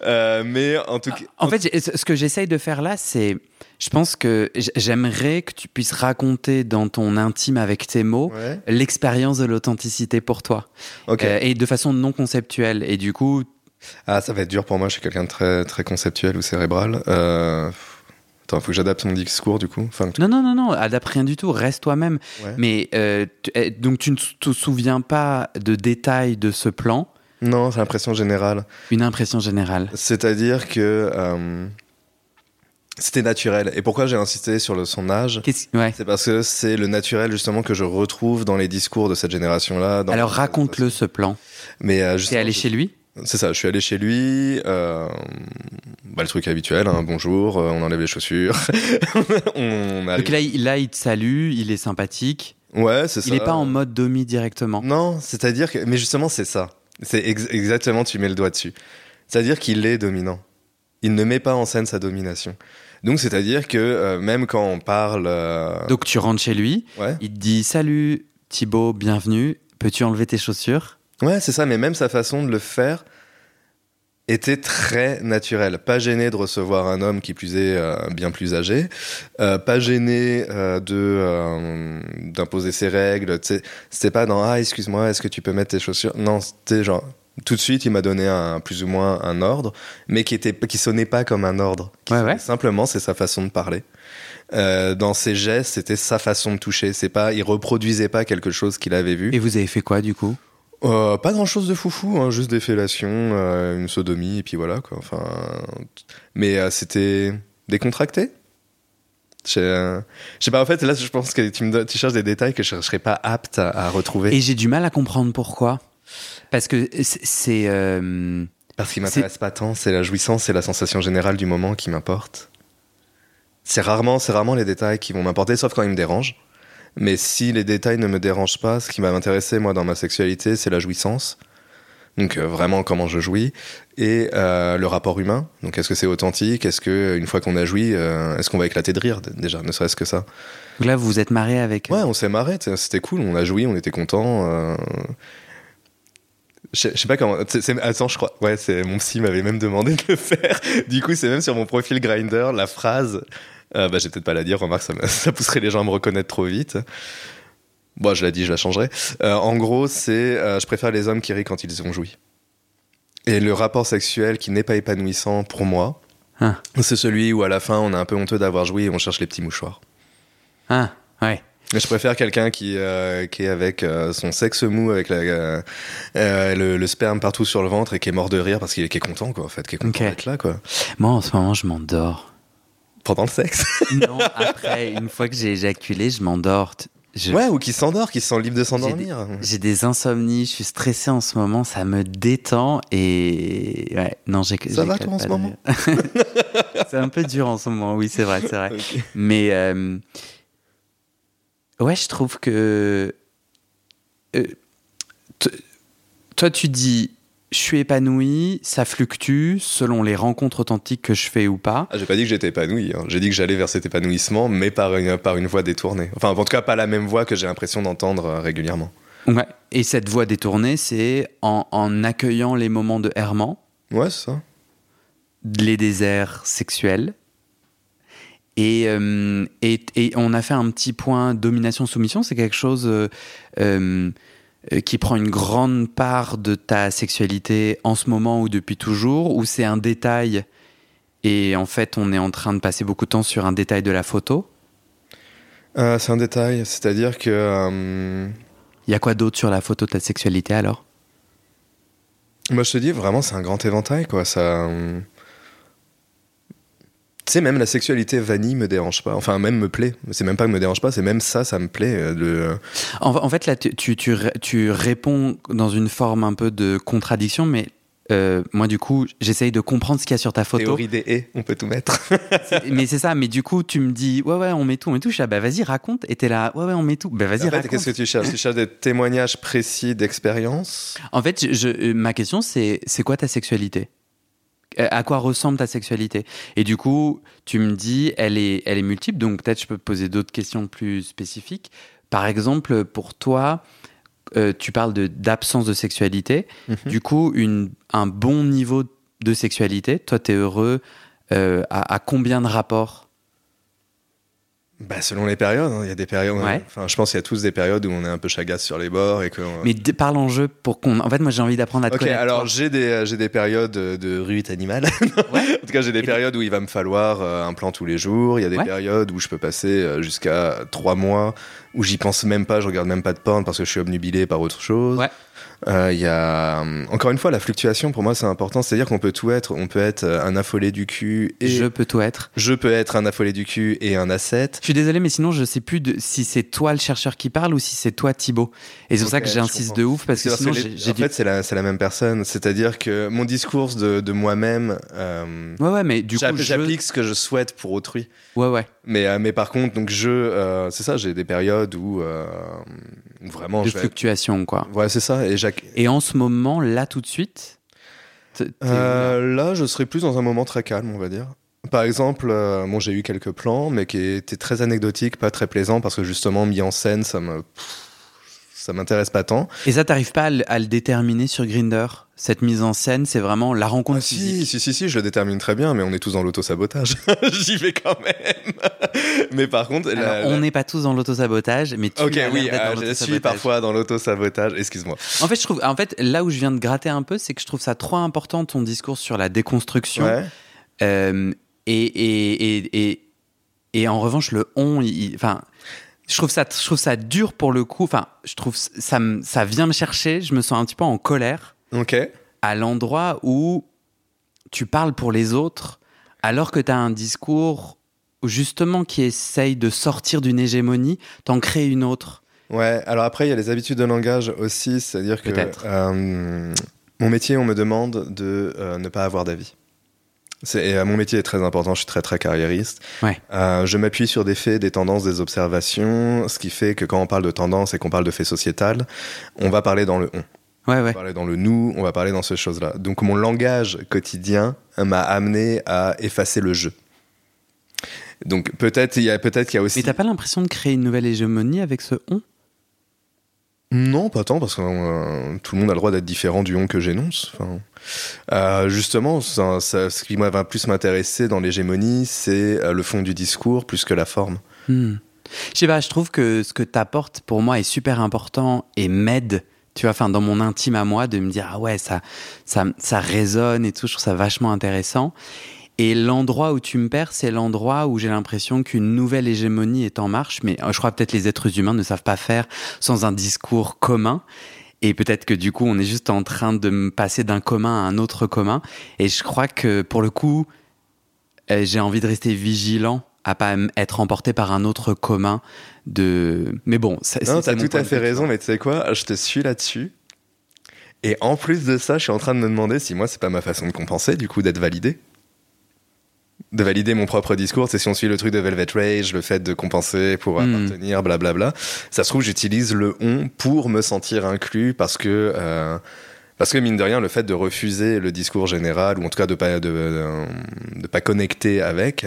Euh, mais en tout cas. En fait, ce que j'essaye de faire là, c'est. Je pense que j'aimerais que tu puisses raconter dans ton intime avec tes mots Ouais. l'expérience de l'authenticité pour toi. Euh, et de façon non conceptuelle. Et du coup, Ah, ça va être dur pour moi. Je suis quelqu'un de très, très conceptuel ou cérébral. Euh... Attends, faut que j'adapte mon discours du coup. Enfin, non, non, non, non, adapte rien du tout, reste toi-même. ouais. Mais euh, tu- eh, donc tu ne te souviens pas de détails de ce plan, Non, c'est l'impression générale. une impression générale. C'est-à-dire que euh, c'était naturel. Et pourquoi j'ai insisté sur le, son âge? Ouais. C'est parce que c'est le naturel justement que je retrouve dans les discours de cette génération-là. Alors raconte-le ce plan. Mais euh, T'es allé chez lui? C'est ça. Je suis allé chez lui. euh, bah, le truc habituel. hein, bonjour. euh, on enlève les chaussures. on. Donc là, il, là, il te salue, il est sympathique. Ouais, c'est ça. Il n'est pas en mode domi directement. Non, c'est-à-dire que. Mais justement, c'est ça. C'est ex- exactement, tu mets le doigt dessus. C'est-à-dire qu'il est dominant. Il ne met pas en scène sa domination. Donc, c'est-à-dire que euh, même quand on parle. euh, Donc tu rentres chez lui, Ouais, il te dit Salut Thibaut, bienvenue. Peux-tu enlever tes chaussures? Ouais c'est ça, mais même sa façon de le faire était très naturelle. Pas gêné de recevoir un homme qui plus est euh, bien plus âgé, euh, pas gêné euh, de d'imposer ses règles. C'était pas dans ah excuse-moi, est-ce que tu peux mettre tes chaussures? Non, c'était genre tout de suite il m'a donné un plus ou moins un ordre, mais qui était qui sonnait pas comme un ordre. Qui Ouais, sonnait ouais. Simplement, c'est sa façon de parler. Euh, dans ses gestes, c'était sa façon de toucher. C'est pas, il reproduisait pas quelque chose qu'il avait vu. Et vous avez fait quoi du coup? Euh, pas grand chose de foufou, hein, juste des fellations, euh, une sodomie, et puis voilà quoi. Enfin, mais euh, c'était décontracté. Je sais pas, en fait, là je pense que tu, me donnes- tu cherches des détails que je, je serais pas apte à, à retrouver. Et j'ai du mal à comprendre pourquoi. Parce que c'est- Parce qu'il m'intéresse pas tant, c'est la jouissance, c'est la sensation générale du moment qui m'importe. C'est rarement, c'est rarement les détails qui vont m'importer, sauf quand ils me dérangent. Mais si les détails ne me dérangent pas, ce qui va m'intéresser moi dans ma sexualité, c'est la jouissance. Donc euh, vraiment comment je jouis et euh, le rapport humain. Donc est-ce que c'est authentique? Est-ce que une fois qu'on a joui, euh, est-ce qu'on va éclater de rire déjà, ne serait-ce que ça? Donc là, vous vous êtes marié avec. Ouais, on s'est marré, c'était cool, on a joui, on était contents. euh. Je sais- pas comment. attends, je crois. Ouais, c'est mon psy m'avait même demandé de le faire. Du coup, c'est même sur mon profil Grinder la phrase. Euh, bah, j'ai peut-être pas la dire. Remarque, ça, pousserait les gens à me reconnaître trop vite. Bon, je l'ai dit, je la changerai. Euh, en gros, c'est euh, je préfère les hommes qui rient quand ils ont joui. Et le rapport sexuel qui n'est pas épanouissant pour moi, Ah. c'est celui où à la fin on est un peu honteux d'avoir joui et on cherche les petits mouchoirs. Ah, ouais. Mais je préfère quelqu'un qui, euh, qui est avec euh, son sexe mou, avec la, euh, le, le sperme partout sur le ventre et qui est mort de rire parce qu'il est, content, quoi, en fait, qui est content d'être là, quoi. Moi, en ce moment, je m'endors. Pendant le sexe. non, après, une fois que j'ai éjaculé, je m'endors. Je- Ouais, ou qui s'endort, qui se sent libre de s'endormir. J'ai des insomnies, je suis stressé en ce moment, ça me détend et ouais, non, j'ai. Ça va, toi, en ce de moment. C'est un peu dur en ce moment, oui, c'est vrai, c'est vrai. Mais euh, ouais, je trouve que euh, toi, tu dis, je suis épanoui, ça fluctue selon les rencontres authentiques que je fais ou pas. Ah, j'ai pas dit que j'étais épanoui, hein. j'ai dit que j'allais vers cet épanouissement, mais par une, par une voie détournée. Enfin, en tout cas, pas la même voix que j'ai l'impression d'entendre euh, régulièrement. Ouais. Et cette voie détournée, c'est en, en accueillant les moments de errement. Ouais, c'est ça. les déserts sexuels Et, euh, et, et on a fait un petit point domination-soumission. C'est quelque chose euh, euh, qui prend une grande part de ta sexualité en ce moment ou depuis toujours, ou c'est un détail et en fait on est en train de passer beaucoup de temps sur un détail de la photo? Euh, c'est un détail, c'est-à-dire que. euh, Il y a quoi d'autre sur la photo de ta sexualité alors? Moi, je te dis, vraiment, c'est un grand éventail, quoi. Ça. euh, Tu sais, même la sexualité vanille me dérange pas. Enfin, même me plaît. C'est même pas que me dérange pas, c'est même ça, ça me plaît. euh, Le... en, en fait là tu, tu, tu, ré- tu réponds dans une forme un peu de contradiction, mais euh, moi du coup j'essaye de comprendre ce qu'il y a sur ta photo. Théorie des et, on peut tout mettre. Mais c'est ça, mais du coup tu me dis ouais ouais on met tout, on met tout. Je ah, bah vas-y raconte. Et t'es là ouais ouais on met tout. Bah vas-y En fait, raconte. qu'est-ce que tu cherches? Tu cherches des témoignages précis d'expérience? En fait, je, euh, ma question, c'est c'est quoi ta sexualité? Euh, À quoi ressemble ta sexualité Et du coup, tu me dis, elle est, elle est multiple, donc peut-être je peux te poser d'autres questions plus spécifiques. Par exemple, pour toi, euh, tu parles d'absence de, sexualité. Mhm. Du coup, une, un bon niveau de sexualité, toi, tu es heureux euh, à, à combien de rapports Bah, selon les périodes, hein. il y a des périodes. Ouais. Enfin, je pense qu'il y a tous des périodes où on est un peu chagasse sur les bords et que. Mais parle en jeu pour qu'on. En fait, moi, j'ai envie d'apprendre à te connaître. alors j'ai des, euh, j'ai des périodes de rute animale. Ouais. En tout cas, j'ai des Et périodes où il va me falloir euh, un plan tous les jours. Il y a des Ouais. périodes où je peux passer euh, jusqu'à trois mois où j'y pense même pas, je regarde même pas de porn parce que je suis obnubilé par autre chose. Ouais. Euh, Il y a hum, encore une fois la fluctuation pour moi c'est important, c'est-à-dire qu'on peut tout être. On peut être euh, un affolé du cul et Je je, peux tout être. peux être un affolé du cul et un asset. Je suis désolé, mais sinon, je sais plus de, si c'est toi le chercheur qui parle ou si c'est toi Thibaut. Et c'est pour ça que je j'insiste de ouf parce que sinon, j'ai en fait, c'est la, c'est la même personne. C'est-à-dire que mon discours de, de moi-même, euh, Ouais, ouais, mais du coup, j'app- je... j'applique ce que je souhaite pour autrui. Ouais, ouais. Mais, euh, mais par contre, donc je, euh, c'est ça, j'ai des périodes où, euh, où vraiment De je vais- fluctuation, quoi. Ouais, c'est ça. Et. Et en ce moment, là, tout de suite, Euh, là, je serais plus dans un moment très calme, on va dire. Par exemple, bon, j'ai eu quelques plans, mais qui étaient très anecdotiques, pas très plaisants, parce que justement, mis en scène, ça me, pff, ça m'intéresse pas tant. Et ça, t'arrives pas à, le- à le déterminer sur Grinder Cette mise en scène, c'est vraiment la rencontre Ah, si, physique. si, si, si, je le détermine très bien, mais on est tous dans l'autosabotage. J'y vais quand même. mais par contre, la- Alors, la- on n'est pas tous dans l'autosabotage, mais tu Ok, oui, dans euh, je suis parfois dans l'autosabotage. Excuse-moi. En fait, je trouve, en fait, là où je viens de gratter un peu, c'est que je trouve ça trop important ton discours sur la déconstruction. Ouais. Euh, et, et, et, et, et en revanche, le on, enfin, je trouve ça, je trouve ça dur pour le coup. Enfin, je trouve ça, ça vient me chercher. Je me sens un petit peu en colère Ok. à l'endroit où tu parles pour les autres, alors que tu as un discours justement qui essaye de sortir d'une hégémonie, t'en crées une autre. Ouais, alors après, il y a les habitudes de langage aussi, c'est-à-dire que euh, mon métier, on me demande de euh, ne pas avoir d'avis. Et, euh, mon métier est très important, je suis très très carriériste. Ouais. Euh, je m'appuie sur des faits, des tendances, des observations, ce qui fait que quand on parle de tendance et qu'on parle de faits sociétal, on va parler dans le on. Ouais, On va parler dans le nous, on va parler dans ces choses-là. Donc mon langage quotidien m'a amené à effacer le je. Donc peut-être il y a peut-être qu'il y a aussi Mais t'as pas l'impression de créer une nouvelle hégémonie avec ce on? Non, pas tant, parce que euh, tout le monde a le droit d'être différent du on que j'énonce. Enfin, euh, justement, ça- ça- ce qui va plus m'intéresser dans l'hégémonie, c'est euh, le fond du discours plus que la forme. Hmm. Je sais pas, je trouve que ce que t'apportes pour moi est super important et m'aide, tu vois, enfin dans mon intime à moi, de me dire ah ouais ça, ça, ça résonne et tout, je trouve ça vachement intéressant. Et l'endroit où tu me perds, c'est l'endroit où j'ai l'impression qu'une nouvelle hégémonie est en marche, mais euh, je crois peut-être les êtres humains ne savent pas faire sans un discours commun. Et peut-être que du coup, on est juste en train de passer d'un commun à un autre commun. Et je crois que pour le coup, euh, j'ai envie de rester vigilant à pas être emporté par un autre commun de. Mais bon, ça, Non, t'as tout à fait raison, mais tu sais quoi Je te suis là-dessus. Et en plus de ça, je suis en train de me demander si moi, c'est pas ma façon de compenser, du coup, d'être validé. De valider mon propre discours, c'est si on suit le truc de Velvet Rage, le fait de compenser pour Hmm. appartenir, blablabla. Ça se trouve, j'utilise le on pour me sentir inclus parce que, euh, Parce que mine de rien, le fait de refuser le discours général, ou en tout cas de pas de, de, pas connecter avec,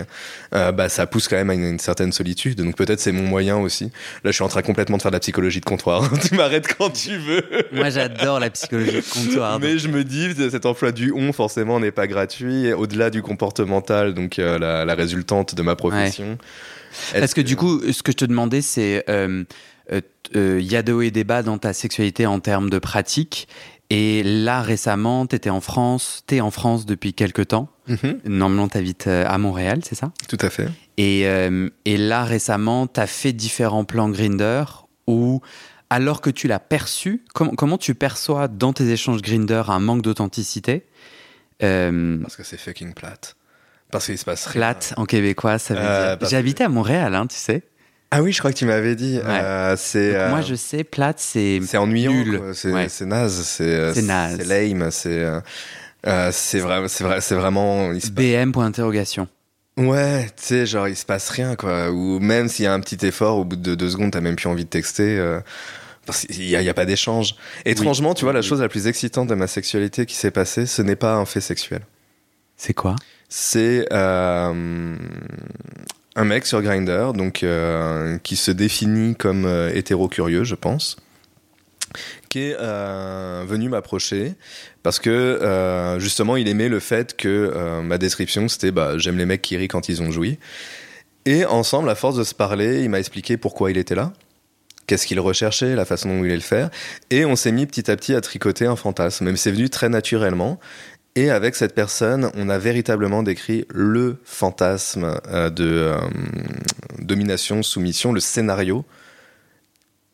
euh, bah ça pousse quand même à une, certaine solitude. Donc peut-être c'est mon moyen aussi. Là, je suis en train complètement de faire de la psychologie de comptoir. tu m'arrêtes quand tu veux. Moi, j'adore la psychologie de comptoir. Mais je me dis, cet emploi du on forcément n'est pas gratuit. Au-delà du comportemental, donc euh, la, résultante de ma profession. Parce que du coup, ce que je te demandais, c'est euh, il y a de hauts et des bas dans ta sexualité en termes de pratique. Et là, récemment, tu étais en France, tu es en France depuis quelques temps. Mhm. Normalement, tu habites euh, à Montréal, c'est ça? Tout à fait. Et, euh, et là, récemment, tu as fait différents plans Grinder où, alors que tu l'as perçu, comment tu perçois dans tes échanges Grinder un manque d'authenticité? Euh, Parce que c'est fucking plate. Parce qu'il se passe rien. Plate en québécois, ça veut dire. J'ai habité à Montréal, hein, tu sais. Ah oui, je crois que tu m'avais dit. Euh, c'est. moi, euh, je sais, plate, c'est. C'est ennuyant. C'est naze. C'est naze. C'est lame. C'est. Euh, c'est vrai, c'est vrai, c'est vraiment. BM point d'interrogation. Ouais, tu sais, genre il se passe rien quoi. Ou même s'il y a un petit effort, au bout de deux secondes, t'as même plus envie de texter. parce qu'il n'y a, pas d'échange. Étrangement, tu vois, la chose la plus excitante de ma sexualité qui s'est passée, ce n'est pas un fait sexuel. C'est quoi? C'est un mec sur Grinder, donc euh, qui se définit comme euh, hétéro-curieux, je pense, qui est euh, venu m'approcher parce que justement il aimait le fait que ma description c'était bah, j'aime les mecs qui rient quand ils ont joui. Et ensemble, à force de se parler, il m'a expliqué pourquoi il était là, qu'est-ce qu'il recherchait, la façon dont il voulait le faire. Et on s'est mis petit à petit à tricoter un fantasme. Même c'est venu très naturellement. Et avec cette personne, on a véritablement décrit le fantasme euh, de euh, domination, soumission, le scénario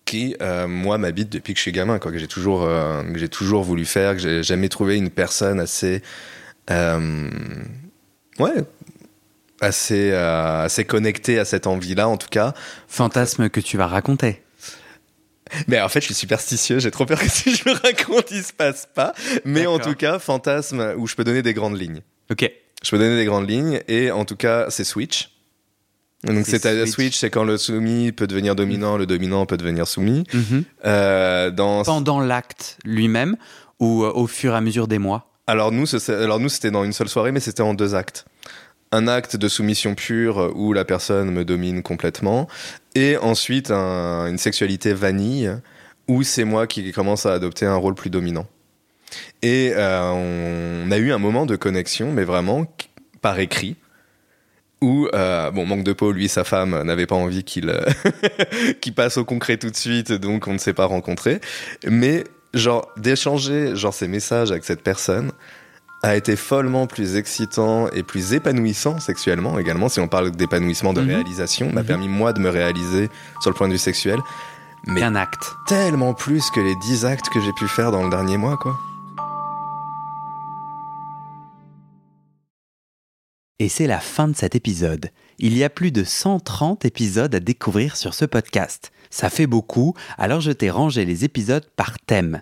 qui, euh, moi, m'habite depuis que je suis gamin, que j'ai toujours, j'ai toujours voulu faire, que j'ai jamais trouvé une personne assez, ouais, assez, assez connectée à cette envie-là, en tout cas. Fantasme que tu vas raconter. Mais en fait, je suis superstitieux. J'ai trop peur que si je raconte, il se passe pas. Mais en tout cas, fantasme où je peux donner des grandes lignes. Ok. Je peux donner des grandes lignes et en tout cas, c'est switch. Donc c'est switch, switch c'est quand le soumis peut devenir dominant, le dominant peut devenir soumis. Mhm. Euh, dans... Pendant l'acte lui-même ou euh, au fur et à mesure des mois? Alors nous, alors nous c'était dans une seule soirée, mais c'était en deux actes un acte de soumission pure où la personne me domine complètement, et ensuite une sexualité vanille où c'est moi qui commence à adopter un rôle plus dominant. Et euh, on a eu un moment de connexion, mais vraiment par écrit, où, euh, bon, manque de peau, lui, sa femme n'avait pas envie qu'il qu'il passe au concret tout de suite, donc on ne s'est pas rencontrés. Mais genre d'échanger genre ces messages avec cette personne, a été follement plus excitant et plus épanouissant sexuellement également, si on parle d'épanouissement de mhm. réalisation, m'a mhm. permis moi de me réaliser sur le point de vue sexuel. Mais un acte. Tellement plus que les 10 actes que j'ai pu faire dans le dernier mois, quoi. Et c'est la fin de cet épisode. Il y a plus de 130 épisodes à découvrir sur ce podcast. Ça fait beaucoup, alors je t'ai rangé les épisodes par thème